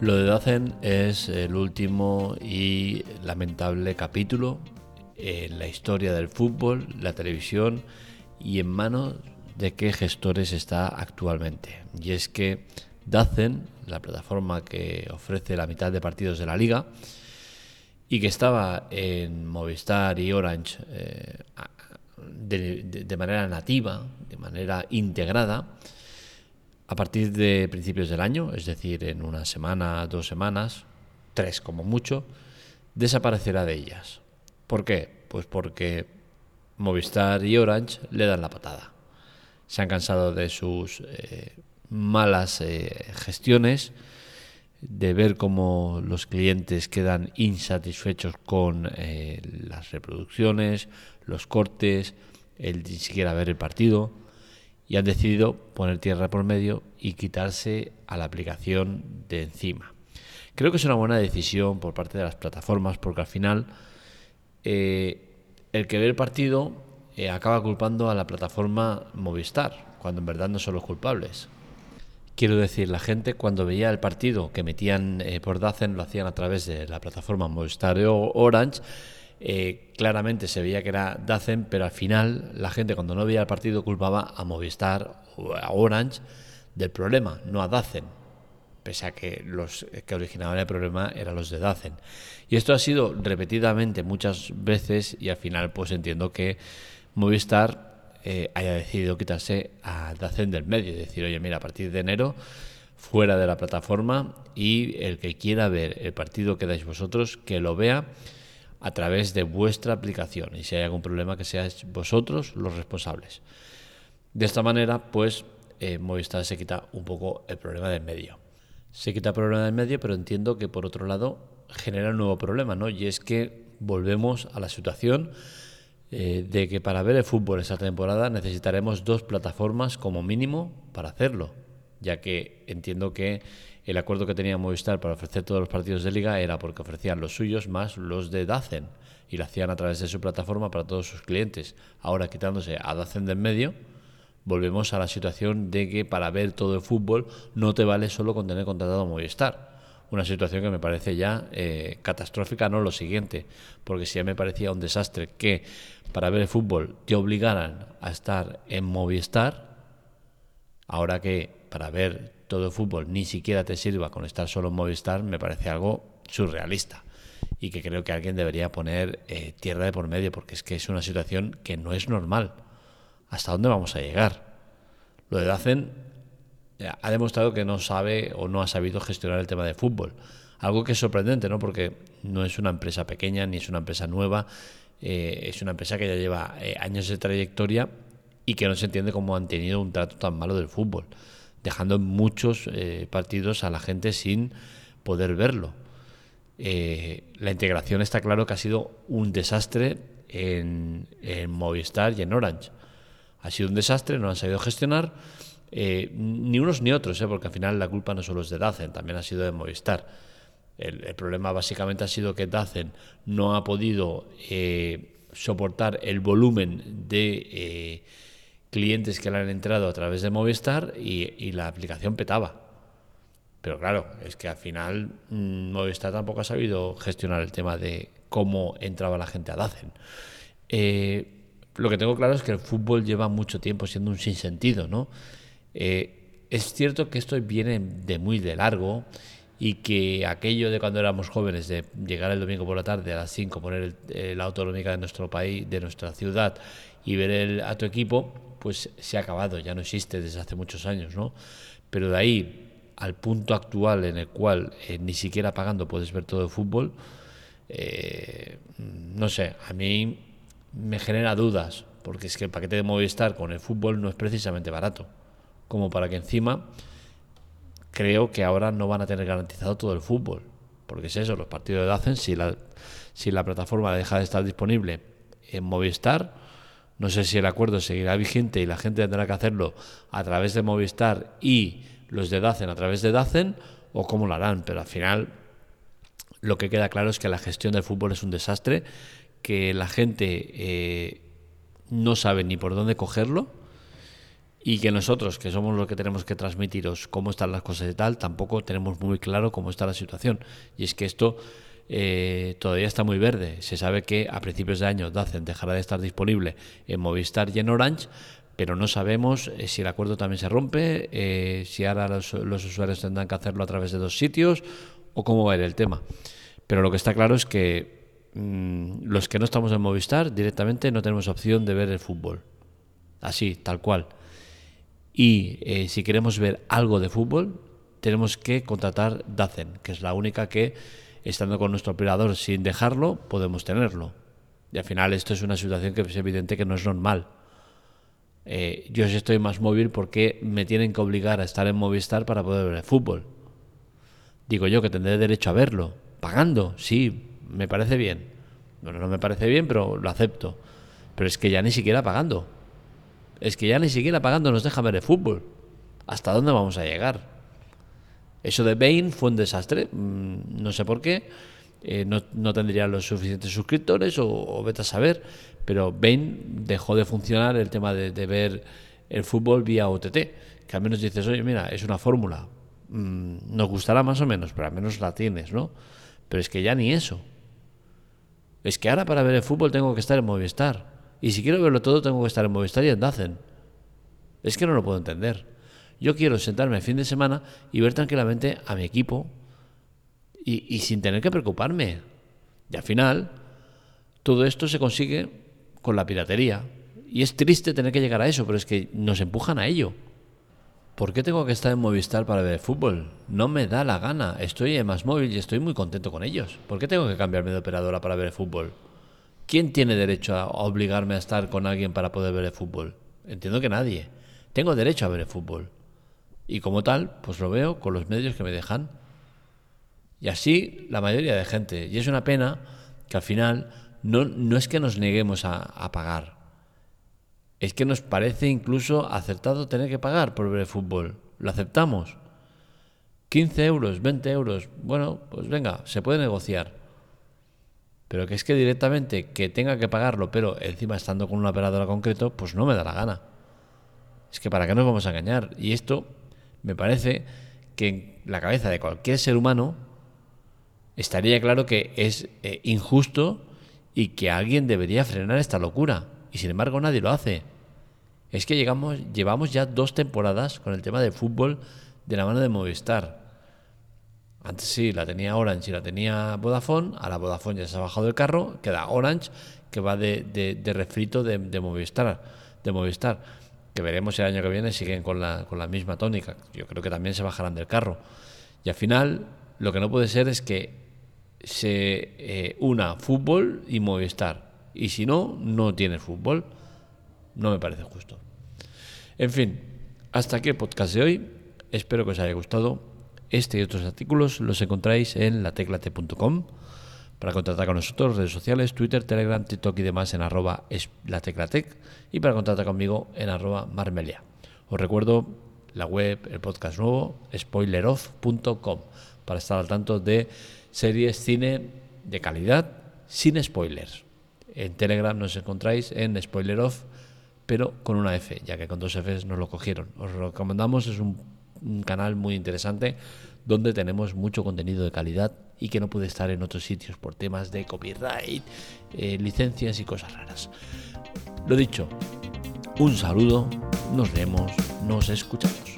Lo de Dacen es el último y lamentable capítulo en la historia del fútbol, la televisión y en manos de qué gestores está actualmente. Y es que Dacen, la plataforma que ofrece la mitad de partidos de la liga y que estaba en Movistar y Orange eh, de manera nativa, de manera integrada, a partir de principios del año, es decir, en una semana, dos semanas, tres como mucho, desaparecerá de ellas. ¿Por qué? Pues porque Movistar y Orange le dan la patada. Se han cansado de sus eh, malas eh, gestiones, de ver cómo los clientes quedan insatisfechos con eh, las reproducciones, los cortes, el ni siquiera ver el partido y han decidido poner tierra por medio y quitarse a la aplicación de encima. Creo que es una buena decisión por parte de las plataformas porque al final eh, el que ve el partido eh, acaba culpando a la plataforma Movistar, cuando en verdad no son los culpables. Quiero decir, la gente cuando veía el partido que metían eh, por Dacen lo hacían a través de la plataforma Movistar Orange eh, claramente se veía que era Dacen, pero al final la gente cuando no veía el partido culpaba a Movistar o a Orange del problema, no a Dacen, pese a que los que originaban el problema eran los de Dacen. Y esto ha sido repetidamente muchas veces y al final pues entiendo que Movistar eh, haya decidido quitarse a Dacen del medio y decir, oye, mira, a partir de enero fuera de la plataforma y el que quiera ver el partido que dais vosotros, que lo vea a través de vuestra aplicación y si hay algún problema que seáis vosotros los responsables. De esta manera, pues eh, Movistar se quita un poco el problema del medio. Se quita el problema del medio, pero entiendo que por otro lado genera un nuevo problema, ¿no? Y es que volvemos a la situación eh, de que para ver el fútbol esta temporada necesitaremos dos plataformas como mínimo para hacerlo, ya que entiendo que el acuerdo que tenía Movistar para ofrecer todos los partidos de liga era porque ofrecían los suyos más los de Dacen y lo hacían a través de su plataforma para todos sus clientes. Ahora quitándose a Dacen del medio, volvemos a la situación de que para ver todo el fútbol no te vale solo con tener contratado Movistar. Una situación que me parece ya eh, catastrófica, no lo siguiente, porque si ya me parecía un desastre que para ver el fútbol te obligaran a estar en Movistar, ahora que para ver todo el fútbol ni siquiera te sirva con estar solo en Movistar, me parece algo surrealista. Y que creo que alguien debería poner eh, tierra de por medio, porque es que es una situación que no es normal. ¿Hasta dónde vamos a llegar? Lo de Dacen eh, ha demostrado que no sabe o no ha sabido gestionar el tema de fútbol. Algo que es sorprendente, ¿no? Porque no es una empresa pequeña ni es una empresa nueva. Eh, es una empresa que ya lleva años de trayectoria y que no se entiende cómo han tenido un trato tan malo del fútbol dejando muchos eh, partidos a la gente sin poder verlo. Eh, la integración está claro que ha sido un desastre en, Movistar y en Orange. Ha sido un desastre, no han sabido gestionar eh, ni unos ni otros, porque al final la culpa no solo es de Dacen, también ha sido de Movistar. El, el problema básicamente ha sido que Dacen no ha podido soportar el volumen de clientes que le han entrado a través de Movistar y, la aplicación petaba. Pero claro, es que al final mm, Movistar tampoco ha sabido gestionar el tema de cómo entraba la gente a Dacen. Eh, lo que tengo claro es que el fútbol lleva mucho tiempo siendo un sinsentido, ¿no? Eh, es cierto que esto viene de muy de largo y que aquello de cuando éramos jóvenes, de llegar el domingo por la tarde a las 5, poner la autonómica de nuestro país, de nuestra ciudad y ver el, a tu equipo, pues se ha acabado, ya no existe desde hace muchos años, ¿no? Pero de ahí al punto actual en el cual eh, ni siquiera pagando puedes ver todo el fútbol, eh, no sé, a mí me genera dudas, porque es que el paquete de Movistar con el fútbol no es precisamente barato, como para que encima creo que ahora no van a tener garantizado todo el fútbol, porque es eso, los partidos de hacen si la, si la plataforma deja de estar disponible en Movistar, no sé si el acuerdo seguirá vigente y la gente tendrá que hacerlo a través de Movistar y los de Dacen a través de Dacen o cómo lo harán, pero al final lo que queda claro es que la gestión del fútbol es un desastre, que la gente eh, no sabe ni por dónde cogerlo y que nosotros, que somos los que tenemos que transmitiros cómo están las cosas y tal, tampoco tenemos muy claro cómo está la situación. Y es que esto eh, todavía está muy verde. Se sabe que a principios de año Dacen dejará de estar disponible en Movistar y en Orange, pero no sabemos eh, si el acuerdo también se rompe, eh, si ahora los, usuarios tendrán que hacerlo a través de dos sitios o cómo va a ir el tema. Pero lo que está claro es que mm, los que no estamos en Movistar directamente no tenemos opción de ver el fútbol. Así, tal cual. Y si queremos ver algo de fútbol, tenemos que contratar Dacen, que es la única que, estando con nuestro operador sin dejarlo, podemos tenerlo. Y al final esto es una situación que es evidente que no es normal. Eh, yo estoy más móvil porque me tienen que obligar a estar en Movistar para poder ver el fútbol. Digo yo que tendré derecho a verlo. Pagando, sí, me parece bien. Bueno, no me parece bien, pero lo acepto. Pero es que ya ni siquiera pagando. Es que ya ni siquiera pagando nos deja ver el fútbol. ¿Hasta dónde vamos a llegar? Eso de Bain fue un desastre, mm, no sé por qué. Eh, no, tendría los suficientes suscriptores o, vete a saber, pero Bain dejó de funcionar el tema de, ver el fútbol vía OTT, que al menos dices, oye, mira, es una fórmula, mm, nos gustará más o menos, pero al menos la tienes, ¿no? Pero es que ya ni eso. Es que ahora para ver el fútbol tengo que estar en Movistar. Y si quiero verlo todo, tengo que estar en Movistar y en Dacen. Es que no lo puedo entender. Yo quiero sentarme el fin de semana y ver tranquilamente a mi equipo y, sin tener que preocuparme. Y al final, todo esto se consigue con la piratería. Y es triste tener que llegar a eso, pero es que nos empujan a ello. ¿Por qué tengo que estar en Movistar para ver fútbol? No me da la gana. Estoy en Más Móvil y estoy muy contento con ellos. ¿Por qué tengo que cambiarme de operadora para ver fútbol? ¿Quién tiene derecho a obligarme a estar con alguien para poder ver el fútbol? Entiendo que nadie. Tengo derecho a ver el fútbol. Y como tal, pues lo veo con los medios que me dejan. Y así la mayoría de gente. Y es una pena que al final no, no es que nos neguemos a, pagar. Es que nos parece incluso acertado tener que pagar por ver el fútbol. Lo aceptamos. 15 euros, 20 euros. Bueno, pues venga, se puede negociar. Pero que es que directamente que tenga que pagarlo, pero encima estando con una operadora concreto, pues no me da la gana. Es que para qué nos vamos a engañar. Y esto me parece que en la cabeza de cualquier ser humano estaría claro que es eh, injusto y que alguien debería frenar esta locura. Y sin embargo nadie lo hace. Es que llegamos, llevamos ya dos temporadas con el tema del fútbol de la mano de Movistar. Antes sí, la tenía Orange y la tenía Vodafone. A la Vodafone ya se ha bajado del carro. Queda Orange, que va de, de, refrito de, Movistar. De Movistar. Que veremos el año que viene siguen con la, con la misma tónica. Yo creo que también se bajarán del carro. Y al final, lo que no puede ser es que se eh, una fútbol y Movistar. Y si no, no tiene fútbol. No me parece justo. En fin, hasta aquí el podcast de hoy. Espero que os haya gustado. Este y otros artículos los encontráis en lateclate.com. Para contactar con nosotros, redes sociales, Twitter, Telegram, TikTok y demás en arroba es lateclatec y para contactar conmigo en arroba marmelia. Os recuerdo la web, el podcast nuevo, spoileroff.com para estar al tanto de series, cine de calidad sin spoilers. En Telegram nos encontráis en spoileroff, pero con una F, ya que con dos Fs nos lo cogieron. Os lo recomendamos, es un canal muy interesante donde tenemos mucho contenido de calidad y que no puede estar en otros sitios por temas de copyright, eh, licencias y cosas raras. Lo dicho, un saludo, nos vemos, nos escuchamos.